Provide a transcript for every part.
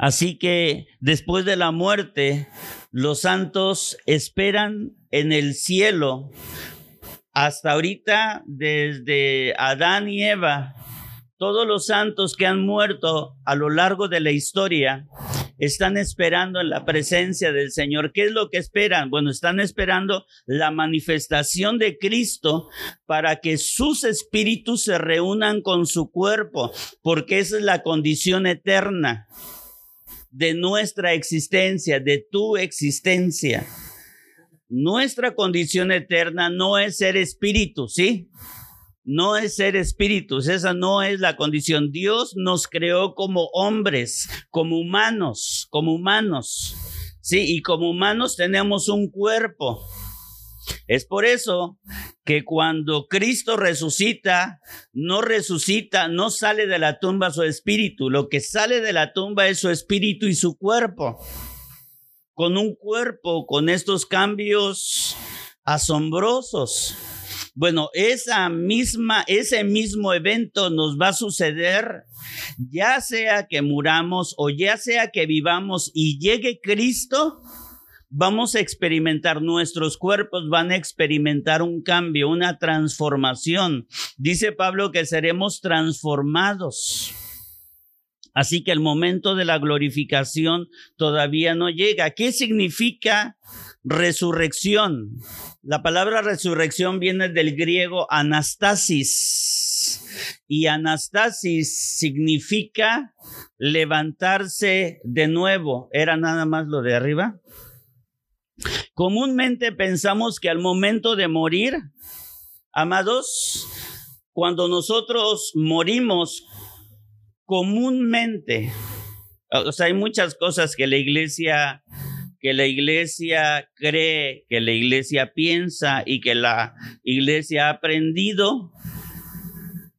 Así que después de la muerte, los santos esperan en el cielo. Hasta ahorita, desde Adán y Eva, todos los santos que han muerto a lo largo de la historia están esperando en la presencia del Señor. ¿Qué es lo que esperan? Bueno, están esperando la manifestación de Cristo para que sus espíritus se reúnan con su cuerpo, porque esa es la condición eterna de nuestra existencia, de tu existencia. Nuestra condición eterna no es ser espíritu, ¿sí? no es ser espíritus, esa no es la condición. Dios nos creó como hombres, como humanos, como humanos. Sí, y como humanos tenemos un cuerpo. Es por eso que cuando Cristo resucita, no resucita, no sale de la tumba su espíritu. Lo que sale de la tumba es su espíritu y su cuerpo. Con un cuerpo, con estos cambios asombrosos. Bueno, esa misma, ese mismo evento nos va a suceder, ya sea que muramos o ya sea que vivamos y llegue Cristo, vamos a experimentar, nuestros cuerpos van a experimentar un cambio, una transformación. Dice Pablo que seremos transformados. Así que el momento de la glorificación todavía no llega. ¿Qué significa resurrección? La palabra resurrección viene del griego anastasis y anastasis significa levantarse de nuevo. ¿Era nada más lo de arriba? Comúnmente pensamos que al momento de morir, amados, cuando nosotros morimos comúnmente, o sea, hay muchas cosas que la iglesia que la iglesia cree, que la iglesia piensa y que la iglesia ha aprendido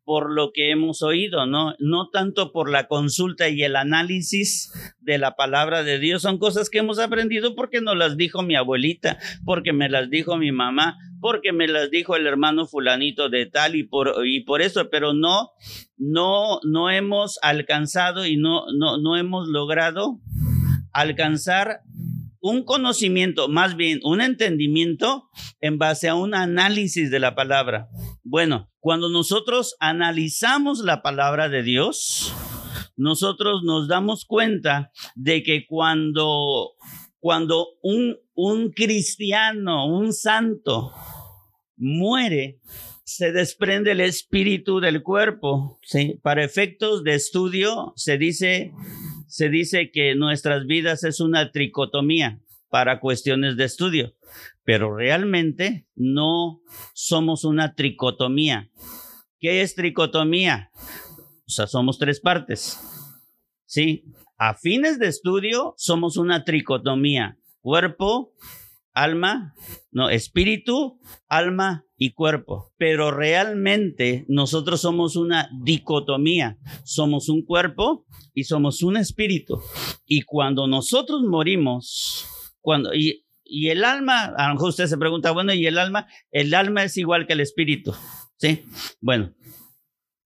por lo que hemos oído, ¿no? No tanto por la consulta y el análisis de la palabra de Dios, son cosas que hemos aprendido porque nos las dijo mi abuelita, porque me las dijo mi mamá, porque me las dijo el hermano fulanito de tal y por, y por eso, pero no, no, no hemos alcanzado y no, no, no hemos logrado alcanzar un conocimiento, más bien un entendimiento en base a un análisis de la palabra. Bueno, cuando nosotros analizamos la palabra de Dios, nosotros nos damos cuenta de que cuando, cuando un, un cristiano, un santo, muere, se desprende el espíritu del cuerpo. ¿sí? Para efectos de estudio se dice se dice que nuestras vidas es una tricotomía para cuestiones de estudio, pero realmente no somos una tricotomía. ¿Qué es tricotomía? O sea, somos tres partes. Sí, a fines de estudio somos una tricotomía, cuerpo, alma, no, espíritu, alma y cuerpo. Pero realmente nosotros somos una dicotomía. Somos un cuerpo y somos un espíritu. Y cuando nosotros morimos, cuando, y, y el alma, a lo mejor usted se pregunta, bueno, ¿y el alma? El alma es igual que el espíritu. ¿Sí? Bueno,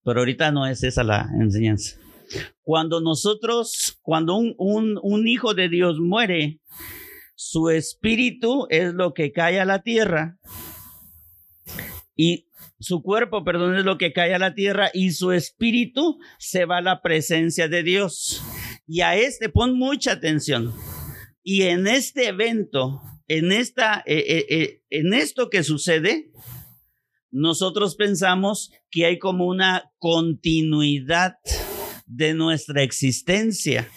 pero ahorita no es esa la enseñanza. Cuando nosotros, cuando un, un, hijo de Dios muere, su espíritu es lo que cae a la tierra y su cuerpo, perdón, es lo que cae a la tierra y su espíritu se va a la presencia de Dios. Y a este pon mucha atención. Y en este evento, en esta, eh, eh, eh, en esto que sucede, nosotros pensamos que hay como una continuidad de nuestra existencia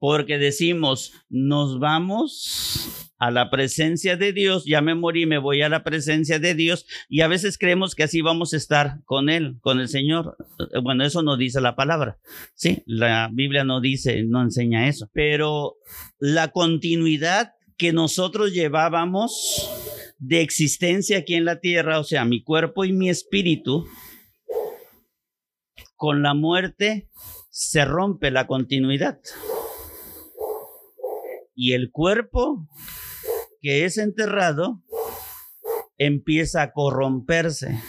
porque decimos, nos vamos a la presencia de Dios, ya me morí, me voy a la presencia de Dios y a veces creemos que así vamos a estar con Él, con el Señor. Bueno, eso no dice la palabra, sí, la Biblia no dice, no enseña eso, pero la continuidad que nosotros llevábamos de existencia aquí en la tierra, o sea, mi cuerpo y mi espíritu, con la muerte se rompe la continuidad y el cuerpo que es enterrado empieza a corromperse.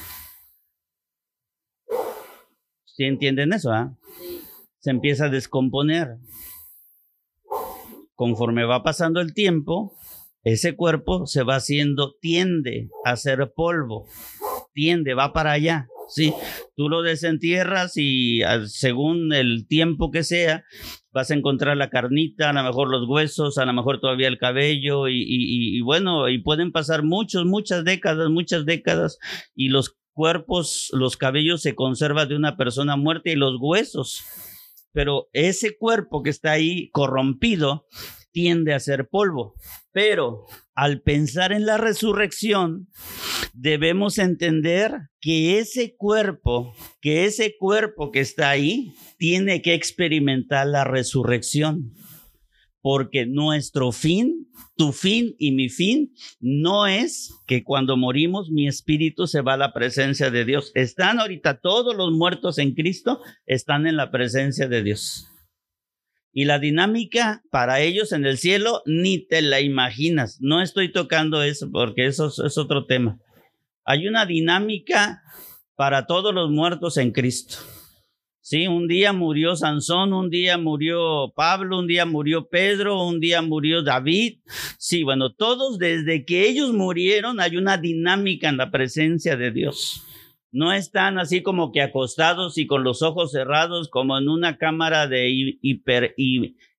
¿Sí entienden eso? Ah? Se empieza a descomponer. Conforme va pasando el tiempo, ese cuerpo se va haciendo, tiende a ser polvo, tiende, va para allá. Sí, tú lo desentierras y según el tiempo que sea, vas a encontrar la carnita, a lo mejor los huesos, a lo mejor todavía el cabello y, y, bueno, y pueden pasar muchos, muchas décadas, muchas décadas y los cuerpos, los cabellos se conservan de una persona muerta y los huesos. Pero ese cuerpo que está ahí corrompido tiende a ser polvo. Pero al pensar en la resurrección, debemos entender que ese cuerpo, que ese cuerpo que está ahí, tiene que experimentar la resurrección. Porque nuestro fin, tu fin y mi fin, no es que cuando morimos mi espíritu se va a la presencia de Dios. Están ahorita todos los muertos en Cristo, están en la presencia de Dios. Y la dinámica para ellos en el cielo ni te la imaginas. No estoy tocando eso porque eso es otro tema. Hay una dinámica para todos los muertos en Cristo. Sí, un día murió Sansón, un día murió Pablo, un día murió Pedro, un día murió David. Sí, bueno, todos desde que ellos murieron hay una dinámica en la presencia de Dios. No están así como que acostados y con los ojos cerrados como en una cámara de hiper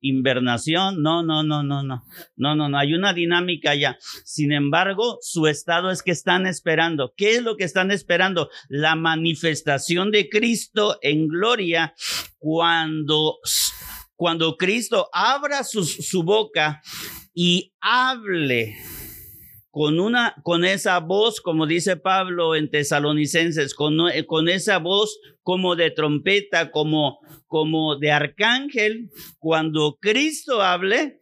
invernación. No, no, no, no, no. No, no, no. Hay una dinámica ya. Sin embargo, su estado es que están esperando. ¿Qué es lo que están esperando? La manifestación de Cristo en gloria cuando, cuando Cristo abra su, su boca y hable con una, con esa voz, como dice Pablo en Tesalonicenses, con, con esa voz como de trompeta, como, como de arcángel, cuando Cristo hable,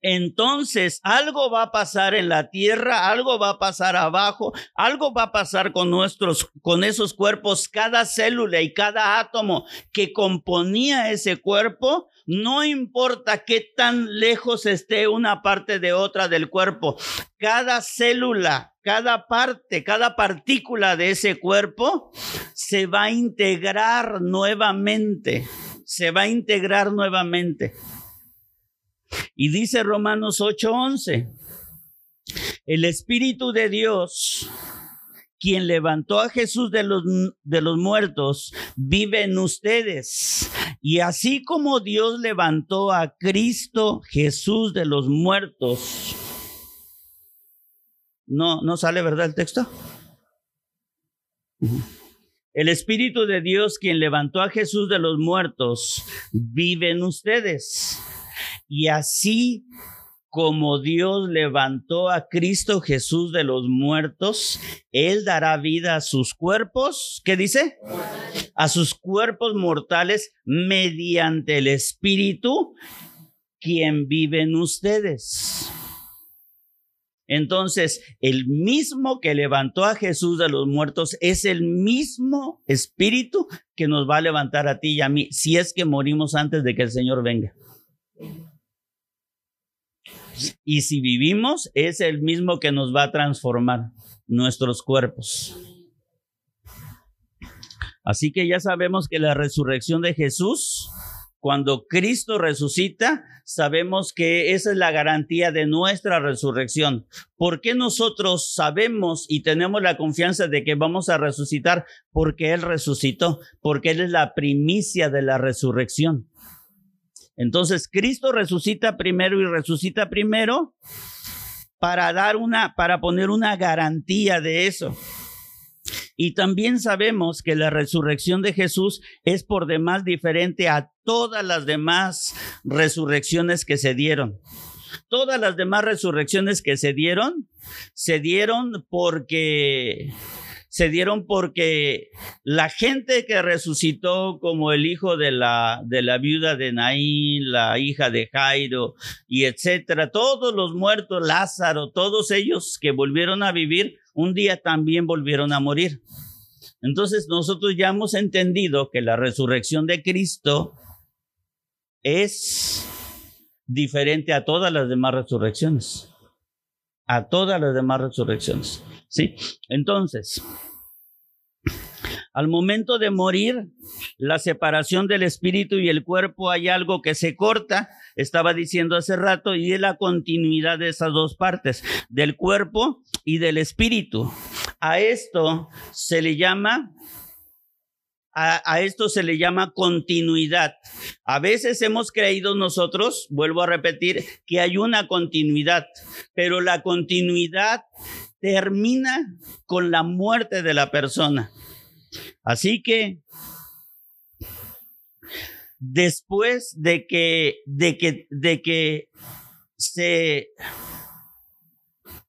entonces algo va a pasar en la tierra, algo va a pasar abajo, algo va a pasar con nuestros, con esos cuerpos, cada célula y cada átomo que componía ese cuerpo no importa qué tan lejos esté una parte de otra del cuerpo, cada célula, cada parte, cada partícula de ese cuerpo se va a integrar nuevamente, se va a integrar nuevamente. Y dice Romanos 8:11, el Espíritu de Dios quien levantó a Jesús de los, de los muertos, vive en ustedes. Y así como Dios levantó a Cristo Jesús de los muertos, no, no sale verdad el texto. El Espíritu de Dios, quien levantó a Jesús de los muertos, vive en ustedes. Y así como Dios levantó a Cristo Jesús de los muertos, Él dará vida a sus cuerpos, ¿qué dice? A sus cuerpos mortales mediante el Espíritu, quien vive en ustedes. Entonces, el mismo que levantó a Jesús de los muertos es el mismo Espíritu que nos va a levantar a ti y a mí si es que morimos antes de que el Señor venga. Y si vivimos, es el mismo que nos va a transformar nuestros cuerpos. Así que ya sabemos que la resurrección de Jesús, cuando Cristo resucita, sabemos que esa es la garantía de nuestra resurrección. ¿Por qué nosotros sabemos y tenemos la confianza de que vamos a resucitar? Porque Él resucitó, porque Él es la primicia de la resurrección. Entonces Cristo resucita primero y resucita primero para dar una, para poner una garantía de eso. Y también sabemos que la resurrección de Jesús es por demás diferente a todas las demás resurrecciones que se dieron. Todas las demás resurrecciones que se dieron, se dieron porque se dieron porque la gente que resucitó como el hijo de la, de la viuda de Naín, la hija de Jairo y etcétera, todos los muertos, Lázaro, todos ellos que volvieron a vivir, un día también volvieron a morir. Entonces nosotros ya hemos entendido que la resurrección de Cristo es diferente a todas las demás resurrecciones. A todas las demás resurrecciones. ¿Sí? Entonces, Al momento de morir, la separación del espíritu y el cuerpo hay algo que se corta, estaba diciendo hace rato, y es la continuidad de esas dos partes, del cuerpo y del espíritu. A esto se le llama a, esto se le llama continuidad. A veces hemos creído nosotros, vuelvo a repetir, que hay una continuidad, pero la continuidad termina con la muerte de la persona. Así que después de que, de que, de que se,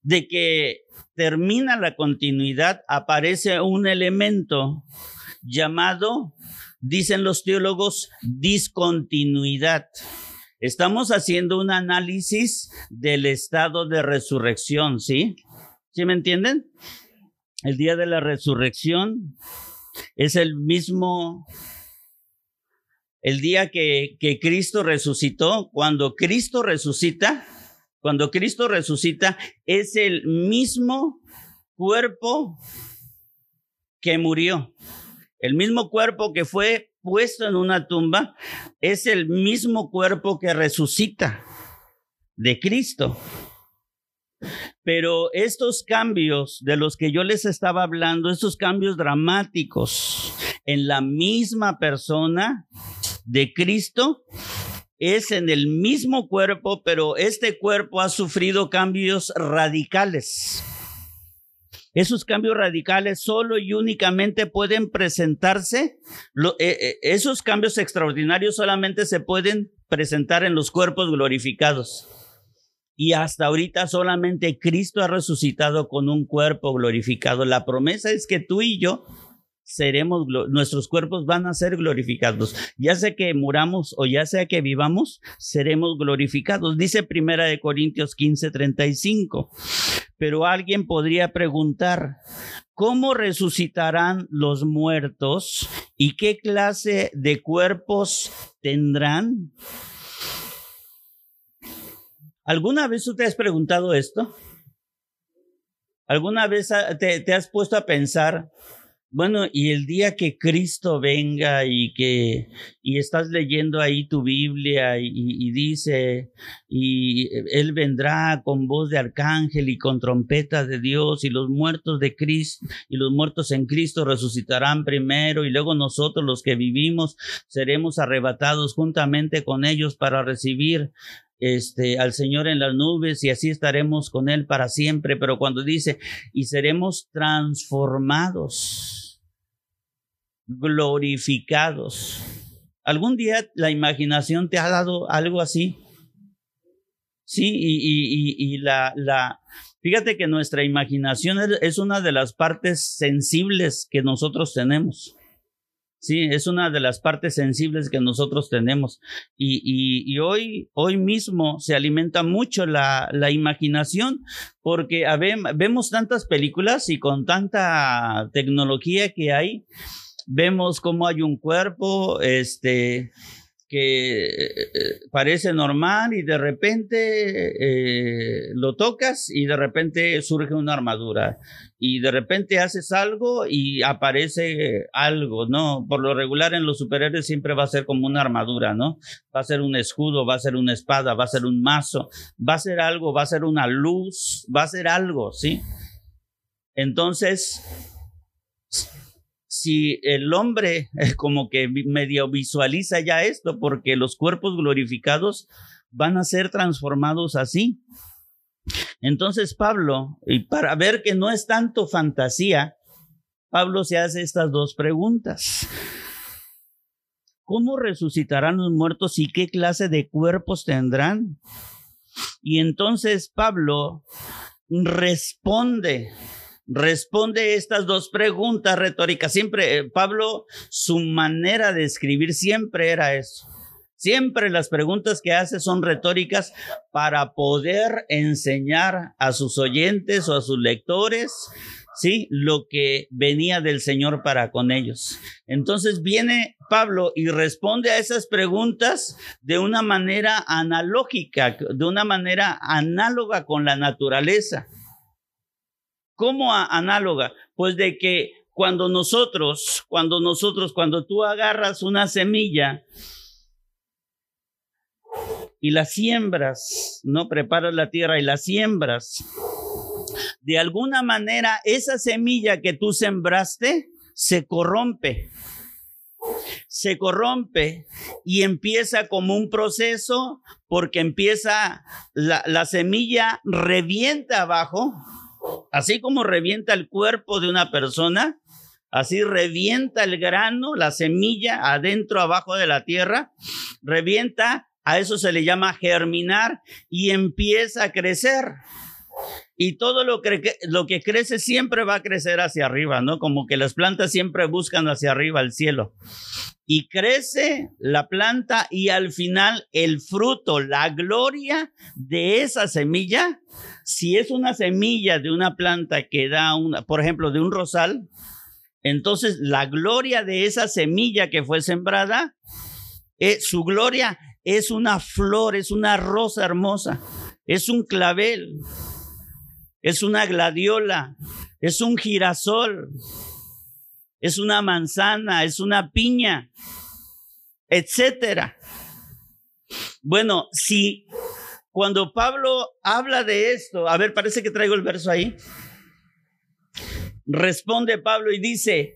de que termina la continuidad, aparece un elemento llamado, dicen los teólogos, discontinuidad. Estamos haciendo un análisis del estado de resurrección, ¿sí? ¿Sí me entienden? El día de la resurrección es el mismo, el día que, que Cristo resucitó. Cuando Cristo resucita, cuando Cristo resucita, es el mismo cuerpo que murió. El mismo cuerpo que fue puesto en una tumba es el mismo cuerpo que resucita de Cristo. Pero estos cambios de los que yo les estaba hablando, estos cambios dramáticos en la misma persona de Cristo, es en el mismo cuerpo, pero este cuerpo ha sufrido cambios radicales. Esos cambios radicales solo y únicamente pueden presentarse, eh, eh, esos cambios extraordinarios solamente se pueden presentar en los cuerpos glorificados. Y hasta ahorita solamente Cristo ha resucitado con un cuerpo glorificado. La promesa es que tú y yo seremos, nuestros cuerpos van a ser glorificados. Ya sea que muramos o ya sea que vivamos, seremos glorificados. Dice Primera de Corintios 15, 35. Pero alguien podría preguntar, ¿cómo resucitarán los muertos y qué clase de cuerpos tendrán? ¿Alguna vez tú te has preguntado esto? ¿Alguna vez te, has puesto a pensar, bueno, y el día que Cristo venga y que y estás leyendo ahí tu Biblia y, dice y él vendrá con voz de arcángel y con trompeta de Dios y los muertos de Cristo y los muertos en Cristo resucitarán primero y luego nosotros los que vivimos seremos arrebatados juntamente con ellos para recibir este, al Señor en las nubes y así estaremos con Él para siempre. Pero cuando dice, y seremos transformados, glorificados. ¿Algún día la imaginación te ha dado algo así? Sí, y, y, y, la, la, fíjate que nuestra imaginación es una de las partes sensibles que nosotros tenemos. Sí, es una de las partes sensibles que nosotros tenemos. Y, y, y hoy, hoy mismo se alimenta mucho la, la imaginación porque vemos tantas películas y con tanta tecnología que hay, vemos cómo hay un cuerpo, este, que eh, parece normal y de repente eh, lo tocas y de repente surge una armadura y de repente haces algo y aparece algo, ¿no? Por lo regular en los superhéroes siempre va a ser como una armadura, ¿no? Va a ser un escudo, va a ser una espada, va a ser un mazo, va a ser algo, va a ser una luz, va a ser algo, ¿sí? Entonces, si el hombre como que medio visualiza ya esto, porque los cuerpos glorificados van a ser transformados así. Entonces Pablo, y para ver que no es tanto fantasía, Pablo se hace estas dos preguntas. ¿Cómo resucitarán los muertos y qué clase de cuerpos tendrán? Y entonces Pablo responde responde estas dos preguntas retóricas. Siempre, eh, Pablo, su manera de escribir siempre era eso. Siempre las preguntas que hace son retóricas para poder enseñar a sus oyentes o a sus lectores, ¿sí? Lo que venía del Señor para con ellos. Entonces viene Pablo y responde a esas preguntas de una manera analógica, de una manera análoga con la naturaleza. ¿Cómo análoga? Pues de que cuando nosotros, cuando nosotros, cuando tú agarras una semilla y la siembras, no preparas la tierra y la siembras, de alguna manera esa semilla que tú sembraste se corrompe. Se corrompe y empieza como un proceso porque empieza la, la semilla revienta abajo, así como revienta el cuerpo de una persona, Así revienta el grano, la semilla adentro, abajo de la tierra, revienta, a eso se le llama germinar y empieza a crecer y todo lo que, lo que crece siempre va a crecer hacia arriba, ¿no? Como que las plantas siempre buscan hacia arriba el cielo. Y crece la planta y al final el fruto, la gloria de esa semilla, si es una semilla de una planta que da una, por ejemplo, de un rosal, entonces la gloria de esa semilla que fue sembrada, eh, su gloria es una flor, es una rosa hermosa, es un clavel es una gladiola, es un girasol, es una manzana, es una piña, etcétera. Bueno, si cuando Pablo habla de esto, a ver, parece que traigo el verso ahí. Responde Pablo y dice,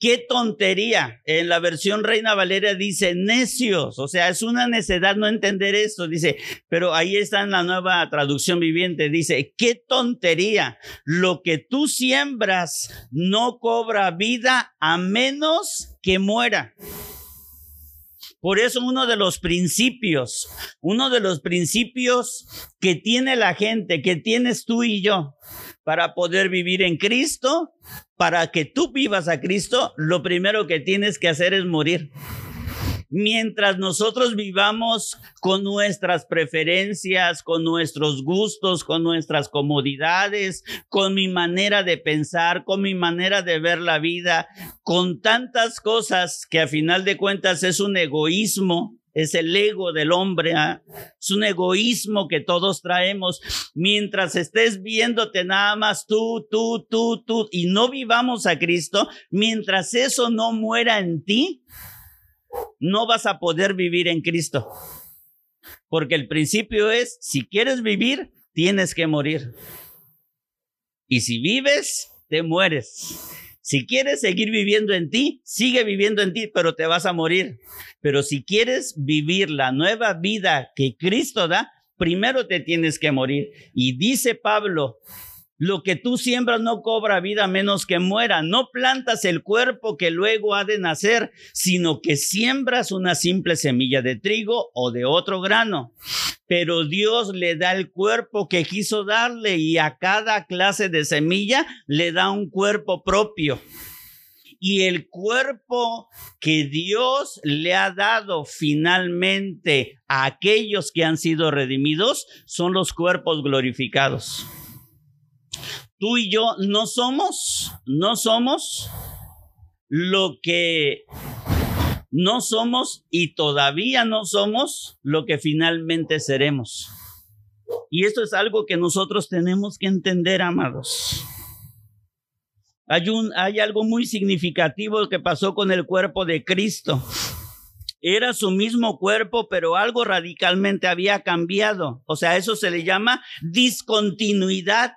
Qué tontería. En la versión Reina Valeria dice necios. O sea, es una necedad no entender esto. Dice, pero ahí está en la nueva traducción viviente. Dice, qué tontería. Lo que tú siembras no cobra vida a menos que muera. Por eso uno de los principios, uno de los principios que tiene la gente, que tienes tú y yo, para poder vivir en Cristo, para que tú vivas a Cristo, lo primero que tienes que hacer es morir. Mientras nosotros vivamos con nuestras preferencias, con nuestros gustos, con nuestras comodidades, con mi manera de pensar, con mi manera de ver la vida, con tantas cosas que a final de cuentas es un egoísmo, es el ego del hombre, ¿ah? es un egoísmo que todos traemos. Mientras estés viéndote nada más tú, tú, tú, tú, y no vivamos a Cristo, mientras eso no muera en ti, no vas a poder vivir en Cristo. Porque el principio es, si quieres vivir, tienes que morir. Y si vives, te mueres. Si quieres seguir viviendo en ti, sigue viviendo en ti, pero te vas a morir. Pero si quieres vivir la nueva vida que Cristo da, primero te tienes que morir. Y dice Pablo, lo que tú siembras no cobra vida menos que muera. No plantas el cuerpo que luego ha de nacer, sino que siembras una simple semilla de trigo o de otro grano pero Dios le da el cuerpo que quiso darle y a cada clase de semilla le da un cuerpo propio. Y el cuerpo que Dios le ha dado finalmente a aquellos que han sido redimidos son los cuerpos glorificados. Tú y yo no somos, no somos lo que no somos y todavía no somos lo que finalmente seremos. Y esto es algo que nosotros tenemos que entender, amados. Hay, un, hay algo muy significativo que pasó con el cuerpo de Cristo. Era su mismo cuerpo, pero algo radicalmente había cambiado. O sea, eso se le llama discontinuidad,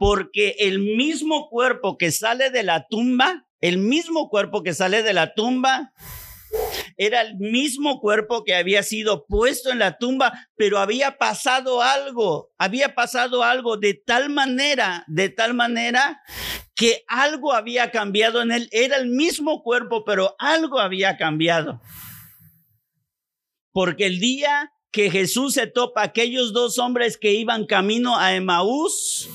porque el mismo cuerpo que sale de la tumba, el mismo cuerpo que sale de la tumba, era el mismo cuerpo que había sido puesto en la tumba, pero había pasado algo, había pasado algo de tal manera, de tal manera que algo había cambiado en él. Era el mismo cuerpo, pero algo había cambiado. Porque el día que Jesús se topa a aquellos dos hombres que iban camino a Emaús,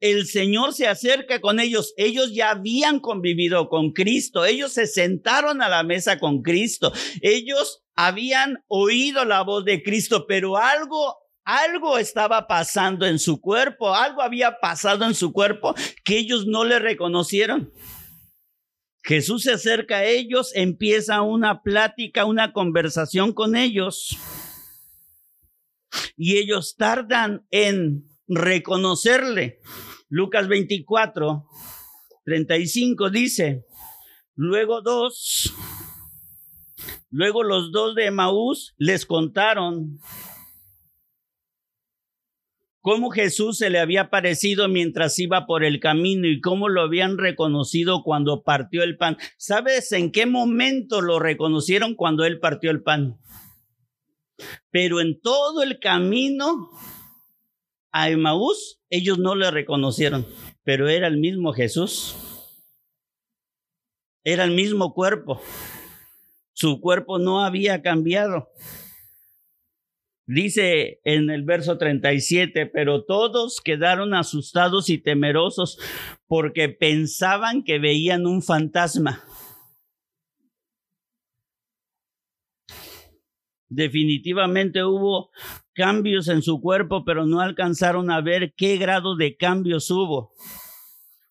el Señor se acerca con ellos. Ellos ya habían convivido con Cristo. Ellos se sentaron a la mesa con Cristo. Ellos habían oído la voz de Cristo, pero algo algo estaba pasando en su cuerpo, algo había pasado en su cuerpo que ellos no le reconocieron. Jesús se acerca a ellos, empieza una plática, una conversación con ellos. Y ellos tardan en reconocerle. Lucas 24, 35 dice, luego dos, luego los dos de Maús les contaron cómo Jesús se le había parecido mientras iba por el camino y cómo lo habían reconocido cuando partió el pan. ¿Sabes en qué momento lo reconocieron cuando él partió el pan? Pero en todo el camino a Emaús, ellos no le reconocieron, pero era el mismo Jesús. Era el mismo cuerpo. Su cuerpo no había cambiado. Dice en el verso 37, pero todos quedaron asustados y temerosos porque pensaban que veían un fantasma. Definitivamente hubo cambios en su cuerpo, pero no alcanzaron a ver qué grado de cambios hubo.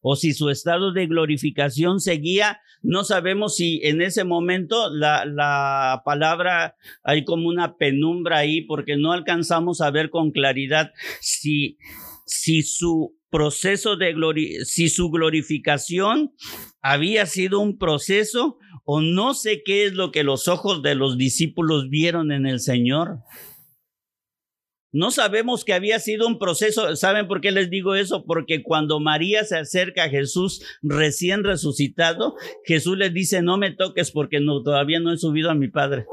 O si su estado de glorificación seguía, no sabemos si en ese momento la, la palabra hay como una penumbra ahí, porque no alcanzamos a ver con claridad si, si su proceso de gloria, si su glorificación había sido un proceso o no sé qué es lo que los ojos de los discípulos vieron en el Señor. No sabemos que había sido un proceso. ¿Saben por qué les digo eso? Porque cuando María se acerca a Jesús recién resucitado, Jesús le dice, no me toques porque todavía no he subido a mi Padre.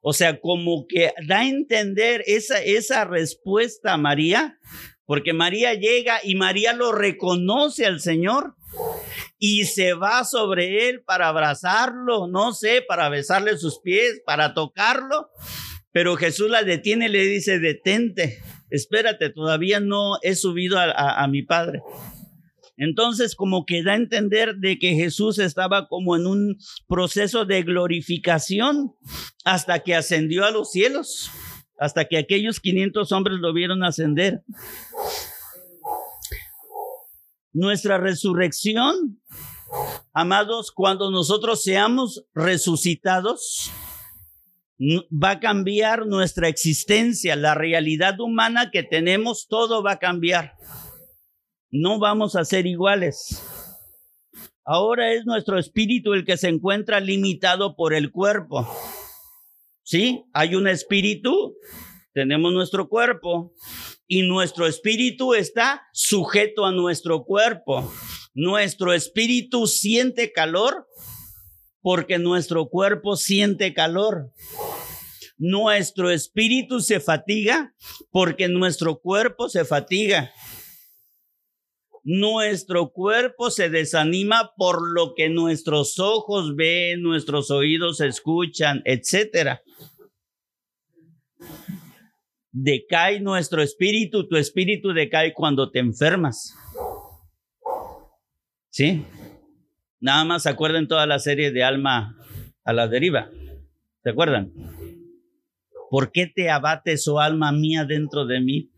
O sea, como que da a entender esa, esa respuesta a María, porque María llega y María lo reconoce al Señor y se va sobre él para abrazarlo, no sé, para besarle sus pies, para tocarlo. Pero Jesús la detiene y le dice, detente, espérate, todavía no he subido a, a, mi Padre. Entonces, como que da a entender de que Jesús estaba como en un proceso de glorificación hasta que ascendió a los cielos, hasta que aquellos 500 hombres lo vieron ascender. Nuestra resurrección, amados, cuando nosotros seamos resucitados, va a cambiar nuestra existencia, la realidad humana que tenemos, todo va a cambiar. No vamos a ser iguales. Ahora es nuestro espíritu el que se encuentra limitado por el cuerpo. ¿Sí? Hay un espíritu, tenemos nuestro cuerpo y nuestro espíritu está sujeto a nuestro cuerpo. Nuestro espíritu siente calor porque nuestro cuerpo siente calor. Nuestro espíritu se fatiga porque nuestro cuerpo se fatiga. Nuestro cuerpo se desanima por lo que nuestros ojos ven, nuestros oídos escuchan, etc. Decae nuestro espíritu, tu espíritu decae cuando te enfermas. ¿Sí? Nada más se acuerdan toda la serie de Alma a la deriva. ¿Se acuerdan? ¿Por qué te abates, oh alma mía, dentro de mí?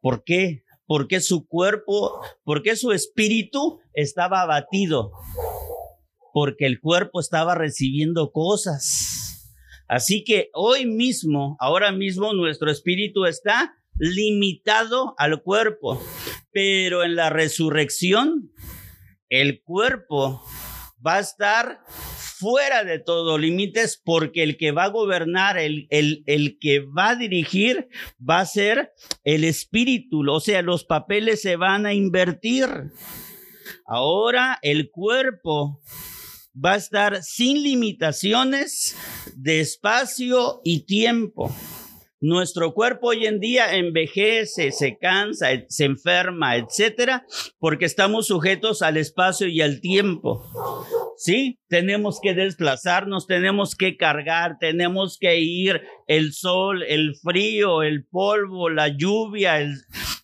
¿Por qué? Porque su cuerpo, porque su espíritu estaba abatido, porque el cuerpo estaba recibiendo cosas. Así que hoy mismo, ahora mismo, nuestro espíritu está limitado al cuerpo, pero en la resurrección, el cuerpo va a estar fuera de todo límites porque el que va a gobernar, el, el, el que va a dirigir va a ser el espíritu, o sea, los papeles se van a invertir. Ahora el cuerpo va a estar sin limitaciones de espacio y tiempo. Nuestro cuerpo hoy en día envejece, se cansa, se enferma, etcétera, porque estamos sujetos al espacio y al tiempo. ¿Sí? Tenemos que desplazarnos, tenemos que cargar, tenemos que ir el sol, el frío, el polvo, la lluvia,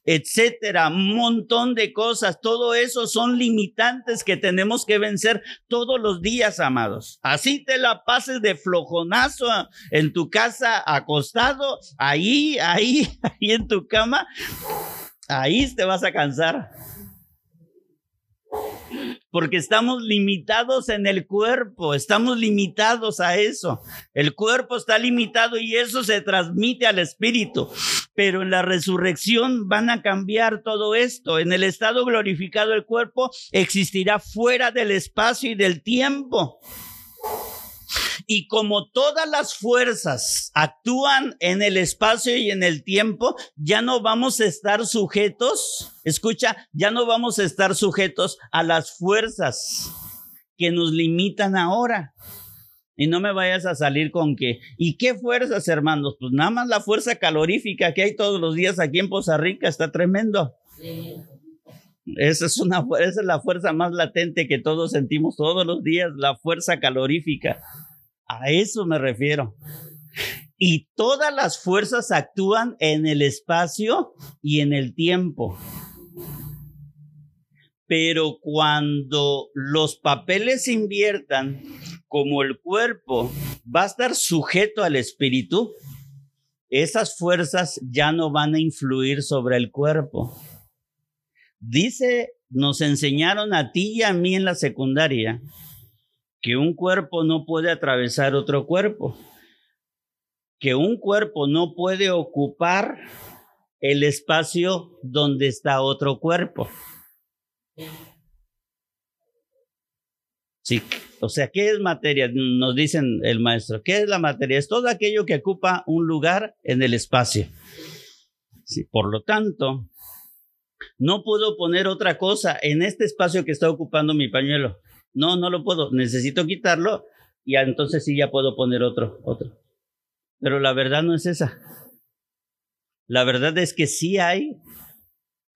etcétera, un montón de cosas. Todo eso son limitantes que tenemos que vencer todos los días, amados. Así te la pases de flojonazo en tu casa, acostado, ahí, ahí, ahí en tu cama. Ahí te vas a cansar porque estamos limitados en el cuerpo, estamos limitados a eso. El cuerpo está limitado y eso se transmite al espíritu. pero en la resurrección van a cambiar todo esto. En el estado glorificado el cuerpo existirá fuera del espacio y del tiempo. Y como todas las fuerzas actúan en el espacio y en el tiempo, ya no vamos a estar sujetos, escucha, ya no vamos a estar sujetos a las fuerzas que nos limitan ahora. Y no me vayas a salir con que, ¿y qué fuerzas, hermanos? Pues nada más la fuerza calorífica que hay todos los días aquí en Poza Rica está tremendo. Esa es, una, esa es la fuerza más latente que todos sentimos todos los días, la fuerza calorífica. A eso me refiero. Y todas las fuerzas actúan en el espacio y en el tiempo. Pero cuando los papeles se inviertan, como el cuerpo va a estar sujeto al espíritu, esas fuerzas ya no van a influir sobre el cuerpo. Dice, nos enseñaron a ti y a mí en la secundaria que un cuerpo no puede atravesar otro cuerpo, que un cuerpo no puede ocupar el espacio donde está otro cuerpo. Sí, o sea, ¿qué es materia? Nos dicen el maestro. ¿Qué es la materia? Es todo aquello que ocupa un lugar en el espacio. Sí, por lo tanto, no puedo poner otra cosa en este espacio que está ocupando mi pañuelo. No, no lo puedo. Necesito quitarlo y entonces sí ya puedo poner otro, otro. Pero la verdad no es esa. La verdad es que sí hay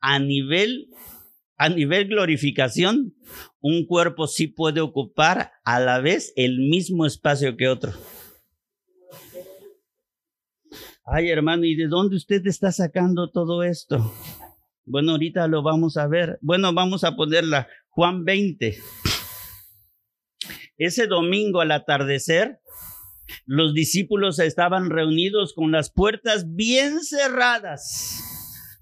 a nivel a nivel glorificación, un cuerpo sí puede ocupar a la vez el mismo espacio que otro. Ay, hermano, ¿y de dónde usted está sacando todo esto? Bueno, ahorita lo vamos a ver. Bueno, vamos a ponerla. Juan 20. Ese domingo al atardecer, los discípulos estaban reunidos con las puertas bien cerradas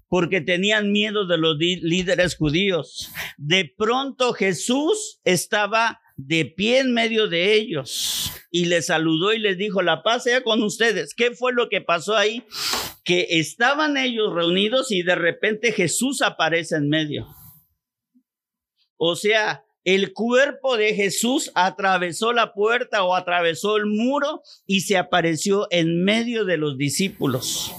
porque tenían miedo de los líderes judíos. De pronto Jesús estaba de pie en medio de ellos y les saludó y les dijo, la paz sea con ustedes. ¿Qué fue lo que pasó ahí? Que estaban ellos reunidos y de repente Jesús aparece en medio. O sea, el cuerpo de Jesús atravesó la puerta o atravesó el muro y se apareció en medio de los discípulos.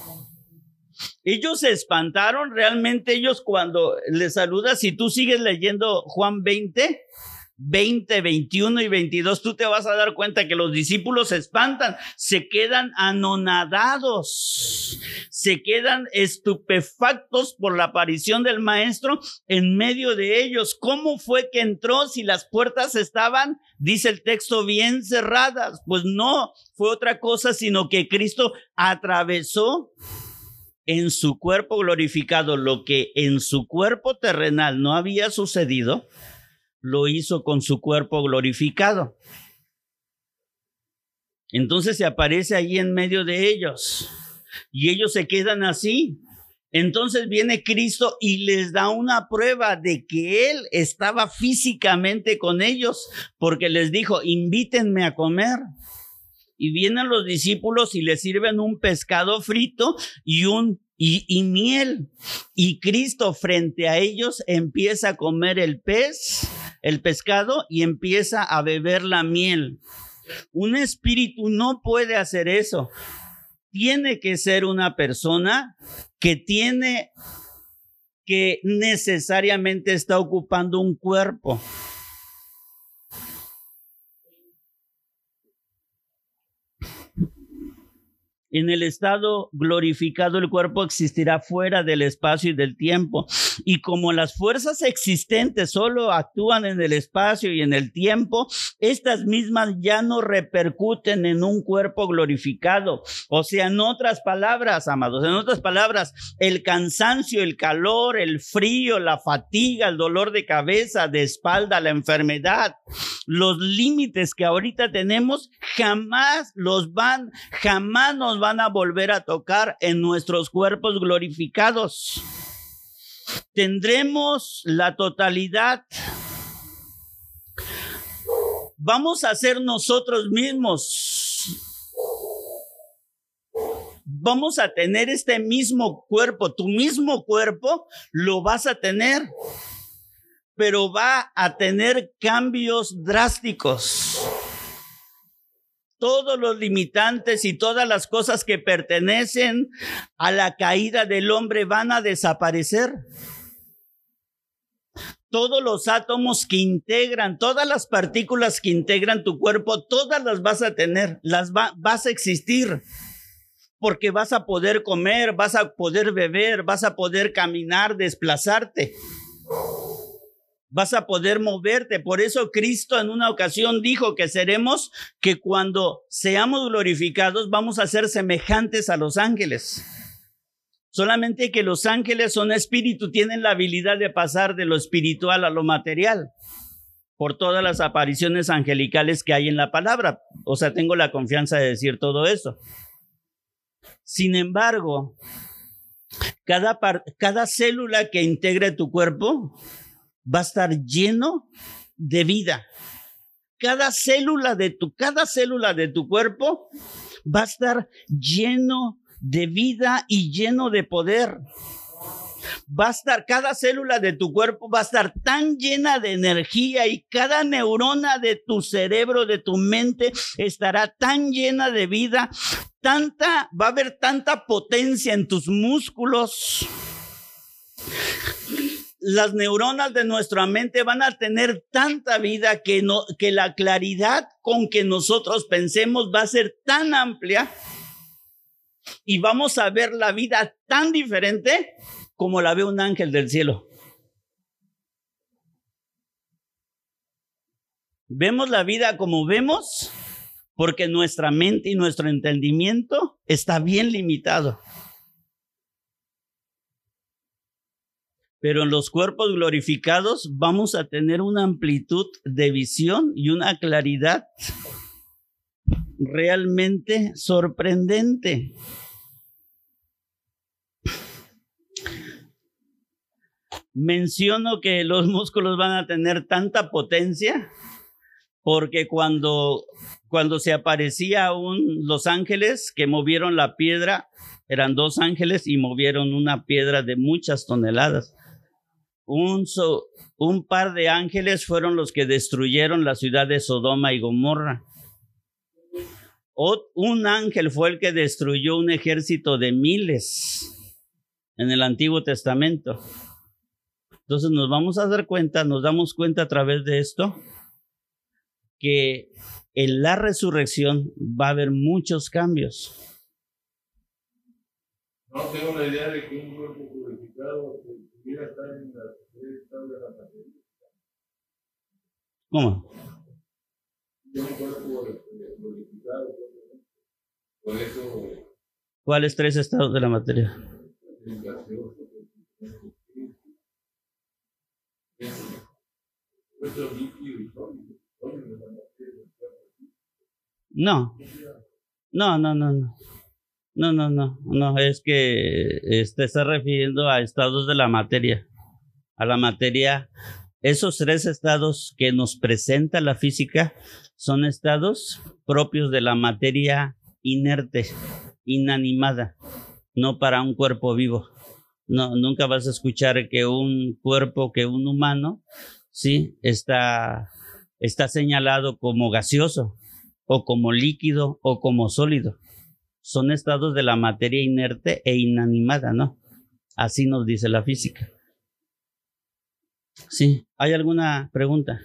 Ellos se espantaron realmente, ellos cuando les saludas, si tú sigues leyendo Juan 20, 20, 21 y 22, tú te vas a dar cuenta que los discípulos se espantan, se quedan anonadados, se quedan estupefactos por la aparición del maestro en medio de ellos. ¿Cómo fue que entró si las puertas estaban, dice el texto, bien cerradas? Pues no, fue otra cosa, sino que Cristo atravesó en su cuerpo glorificado lo que en su cuerpo terrenal no había sucedido, lo hizo con su cuerpo glorificado. Entonces se aparece ahí en medio de ellos y ellos se quedan así. Entonces viene Cristo y les da una prueba de que Él estaba físicamente con ellos, porque les dijo, invítenme a comer y vienen los discípulos y les sirven un pescado frito y un y, y, miel. Y Cristo frente a ellos empieza a comer el pez, el pescado y empieza a beber la miel. Un espíritu no puede hacer eso. Tiene que ser una persona que tiene que necesariamente está ocupando un cuerpo. En el estado glorificado el cuerpo existirá fuera del espacio y del tiempo. Y como las fuerzas existentes solo actúan en el espacio y en el tiempo, estas mismas ya no repercuten en un cuerpo glorificado. O sea, en otras palabras, amados, en otras palabras, el cansancio, el calor, el frío, la fatiga, el dolor de cabeza, de espalda, la enfermedad, los límites que ahorita tenemos, jamás los van, jamás nos van a volver a tocar en nuestros cuerpos glorificados. Tendremos la totalidad. Vamos a ser nosotros mismos. vamos a tener este mismo cuerpo, tu mismo cuerpo lo vas a tener, pero va a tener cambios drásticos. Todos los limitantes y todas las cosas que pertenecen a la caída del hombre van a desaparecer todos los átomos que integran, todas las partículas que integran tu cuerpo, todas las vas a tener, las vas a existir. Porque vas a poder comer, vas a poder beber, vas a poder caminar, desplazarte. Vas a poder moverte. Por eso Cristo en una ocasión dijo que seremos, que cuando seamos glorificados vamos a ser semejantes a los ángeles. Solamente que los ángeles son espíritu, tienen la habilidad de pasar de lo espiritual a lo material por todas las apariciones angelicales que hay en la palabra. O sea, tengo la confianza de decir todo eso. Sin embargo, cada, cada célula que integre tu cuerpo va a estar lleno de vida. Cada célula de tu, cada célula de tu cuerpo va a estar lleno de vida y lleno de poder. Va a estar, cada célula de tu cuerpo va a estar tan llena de energía y cada neurona de tu cerebro, de tu mente, estará tan llena de vida, tanta, va a haber tanta potencia en tus músculos. Las neuronas de nuestra mente van a tener tanta vida que, no, que la claridad con que nosotros pensemos va a ser tan amplia y vamos a ver la vida tan diferente como la ve un ángel del cielo. Vemos la vida como vemos porque nuestra mente y nuestro entendimiento está bien limitado. Pero en los cuerpos glorificados vamos a tener una amplitud de visión y una claridad realmente sorprendente. Menciono que los músculos van a tener tanta potencia porque cuando, cuando se aparecía un, los ángeles que movieron la piedra, eran dos ángeles y movieron una piedra de muchas toneladas. Un, un par de ángeles fueron los que destruyeron la ciudad de Sodoma y Gomorra un ángel fue el que destruyó un ejército de miles en el Antiguo Testamento. Entonces nos vamos a dar cuenta, nos damos cuenta a través de esto, que en la resurrección va a haber muchos cambios. No tengo la idea de que un cuerpo purificado ¿Cómo? ¿Cuáles tres estados de la materia? No, no, no, no, no. No, no, no, no, es que este está refiriendo a estados de la materia, a la materia. Esos tres estados que nos presenta la física son estados propios de la materia inerte, inanimada, no para un cuerpo vivo. No, nunca vas a escuchar que un cuerpo, que un humano, sí, está, está señalado como gaseoso, o como líquido, o como sólido. Son estados de la materia inerte e inanimada, ¿no? Así nos dice la física. Sí, ¿hay alguna pregunta?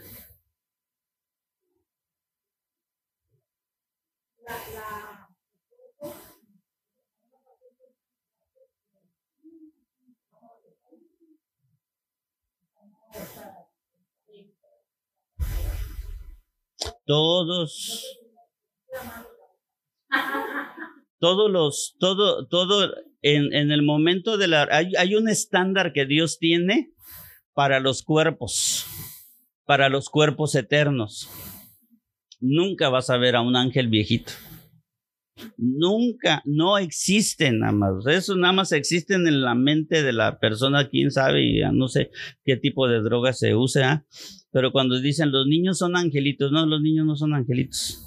todos, todos los, todo, todo, en, en el momento de la, hay, hay un estándar que Dios tiene para los cuerpos, para los cuerpos eternos. Nunca vas a ver a un ángel viejito. Nunca, no existen más. Eso nada más existen en la mente de la persona, quién sabe, y no sé qué tipo de droga se usa. Pero cuando dicen los niños son angelitos, no, los niños no son angelitos.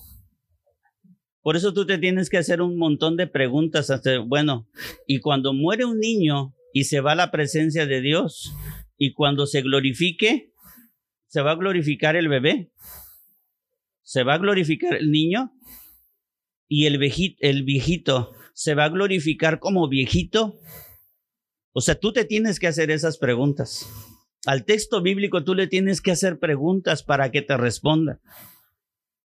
Por eso tú te tienes que hacer un montón de preguntas. Hasta, bueno, y cuando muere un niño y se va a la presencia de Dios, y cuando se glorifique, se va a glorificar el bebé, se va a glorificar el niño, y el el viejito se va a glorificar como viejito. O sea, tú te tienes que hacer esas preguntas. Al texto bíblico tú le tienes que hacer preguntas para que te responda.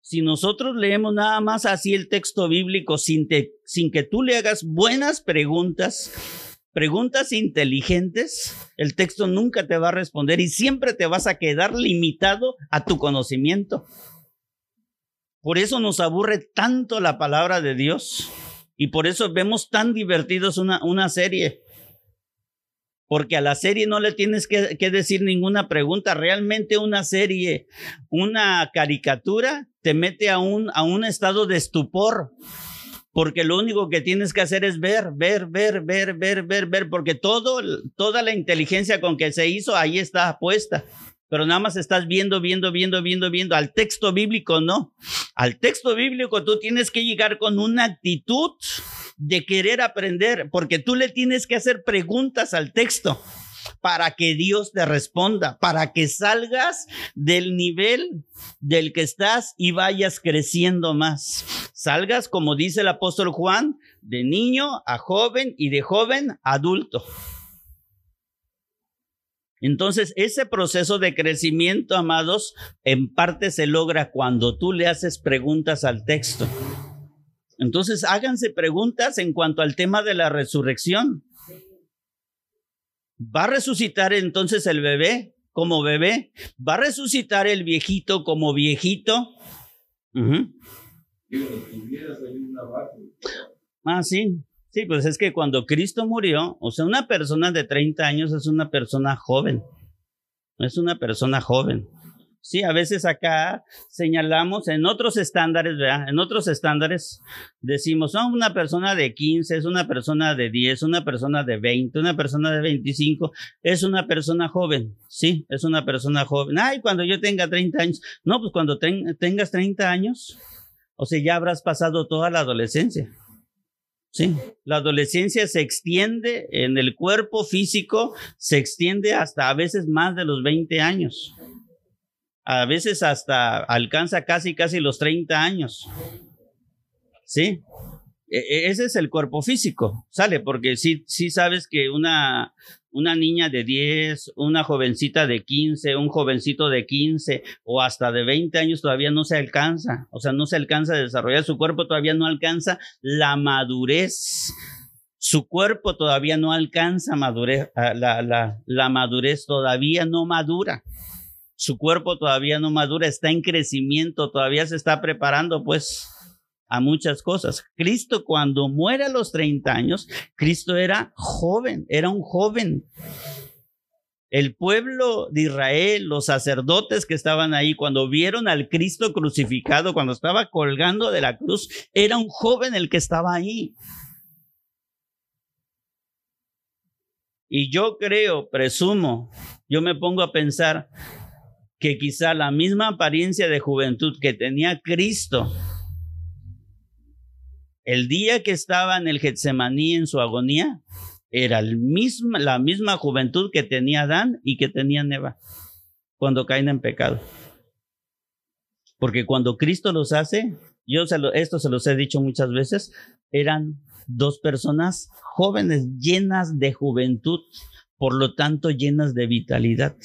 Si nosotros leemos nada más así el texto bíblico sin, sin que tú le hagas buenas preguntas, preguntas inteligentes, el texto nunca te va a responder y siempre te vas a quedar limitado a tu conocimiento. Por eso nos aburre tanto la palabra de Dios y por eso vemos tan divertidos una, una serie porque a la serie no le tienes que, decir ninguna pregunta. Realmente una serie, una caricatura, te mete a un, a un estado de estupor. Porque lo único que tienes que hacer es ver, ver, ver, ver, ver, ver, ver, porque todo, toda la inteligencia con que se hizo ahí está puesta. Pero nada más estás viendo, viendo, viendo, viendo, viendo. Al texto bíblico no. Al texto bíblico tú tienes que llegar con una actitud de querer aprender, porque tú le tienes que hacer preguntas al texto para que Dios te responda, para que salgas del nivel del que estás y vayas creciendo más. Salgas, como dice el apóstol Juan, de niño a joven y de joven a adulto. Entonces, ese proceso de crecimiento, amados, en parte se logra cuando tú le haces preguntas al texto. Entonces, háganse preguntas en cuanto al tema de la resurrección. ¿Va a resucitar entonces el bebé como bebé? ¿Va a resucitar el viejito como viejito? Ah, sí. Sí, pues es que cuando Cristo murió, o sea, una persona de 30 años es una persona joven. Es una persona joven. Sí, a veces acá señalamos en otros estándares. En otros estándares decimos, son una persona de 15, es una persona de 10, una persona de 20, una persona de 25, es una persona joven. Sí, es una persona joven. Ay, cuando yo tenga 30 años. No, pues cuando tengas 30 años, o sea, ya habrás pasado toda la adolescencia. Sí, la adolescencia se extiende en el cuerpo físico, se extiende hasta a veces más de los 20 años a veces hasta alcanza casi, casi los 30 años. ¿Sí? E, e, ese es el cuerpo físico, sale, porque sí, sí sabes que una, una niña de 10, una jovencita de 15, un jovencito de 15 o hasta de 20 años todavía no se alcanza, o sea, no se alcanza a desarrollar su cuerpo, todavía no alcanza la madurez. Su cuerpo todavía no alcanza madurez, la, la, la madurez todavía no madura su cuerpo todavía no madura, está en crecimiento, todavía se está preparando pues a muchas cosas. Cristo cuando muere a los 30 años, Cristo era joven, era un joven. El pueblo de Israel, los sacerdotes que estaban ahí, cuando vieron al Cristo crucificado, cuando estaba colgando de la cruz, era un joven el que estaba ahí. Y yo creo, presumo, yo me pongo a pensar, que quizá la misma apariencia de juventud que tenía Cristo el día que estaba en el Getsemaní en su agonía, era la misma juventud que tenía Adán y que tenía Neva cuando caen en pecado. Porque cuando Cristo los hace, yo esto se los he dicho muchas veces, eran dos personas jóvenes, llenas de juventud, por lo tanto llenas de vitalidad.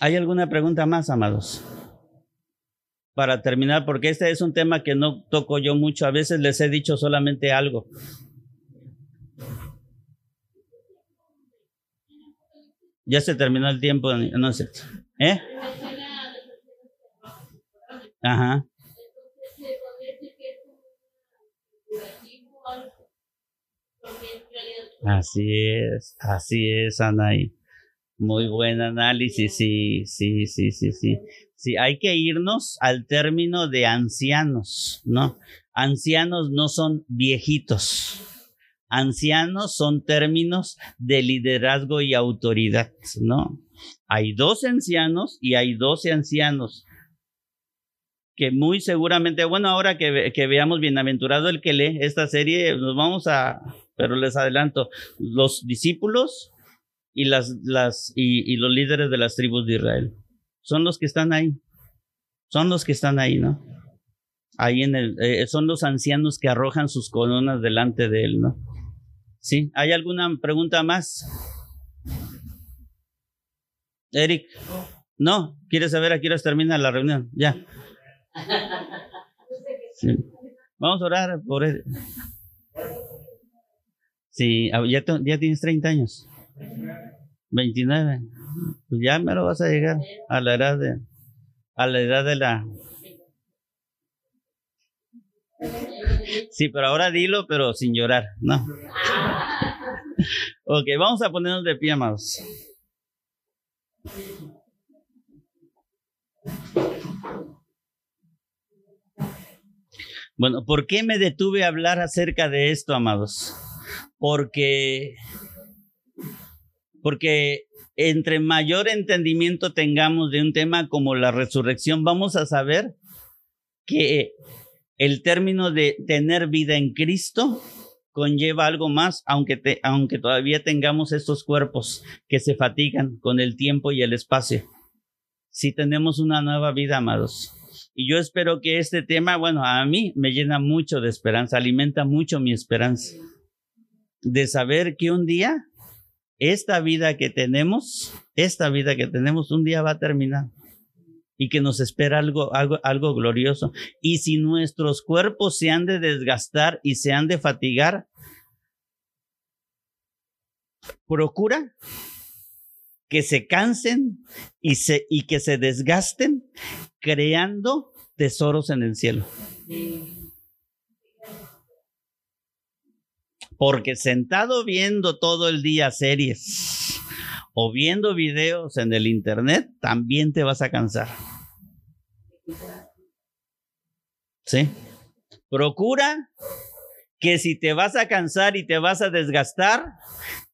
¿Hay alguna pregunta más, amados? Para terminar, porque este es un tema que no toco yo mucho, a veces les he dicho solamente algo. Ya se terminó el tiempo, no sé. ¿Eh? Ajá. Así es, así es, Anaí. Muy buen análisis, sí, sí, sí, sí, sí. Sí, hay que irnos al término de ancianos, ¿no? Ancianos no son viejitos. Ancianos son términos de liderazgo y autoridad, ¿no? Hay dos ancianos y hay doce ancianos. que muy seguramente, bueno, ahora que, que veamos Bienaventurado el que lee esta serie, nos vamos a, pero les adelanto, los discípulos y, las, las, y, y los líderes de las tribus de Israel son los que están ahí, son los que están ahí, ¿no? Ahí en el, eh, son los ancianos que arrojan sus coronas delante de él, ¿no? ¿Sí? ¿Hay alguna pregunta más? Eric. No, ¿quieres saber a qué termina la reunión? Ya. Vamos a orar por él. Sí, ah, ya tienes 30 años. 29. Pues ya me lo vas a llegar a la edad de a la edad de la Sí, pero ahora dilo, pero sin llorar, ¿no? Ok, vamos a ponernos de pie, amados. Bueno, ¿por qué me detuve a hablar acerca de esto, amados? Porque, porque entre mayor entendimiento tengamos de un tema como la resurrección, vamos a saber que el término de tener vida en Cristo conlleva algo más, aunque, aunque todavía tengamos estos cuerpos que se fatigan con el tiempo y el espacio. Si tenemos una nueva vida, amados. Y yo espero que este tema, bueno, a mí me llena mucho de esperanza, alimenta mucho mi esperanza de saber que un día esta vida que tenemos, esta vida que tenemos, un día va a terminar y que nos espera algo, algo, algo glorioso. Y si nuestros cuerpos se han de desgastar y se han de fatigar, procura que se cansen y, se, y que se desgasten creando tesoros en el cielo. Porque sentado viendo todo el día series o viendo videos en el internet, también te vas a cansar. ¿Sí? Procura que si te vas a cansar y te vas a desgastar,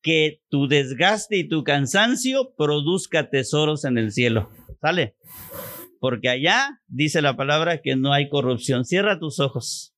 que tu desgaste y tu cansancio produzca tesoros en el cielo. ¿Sale? Porque allá dice la palabra que no hay corrupción. Cierra tus ojos.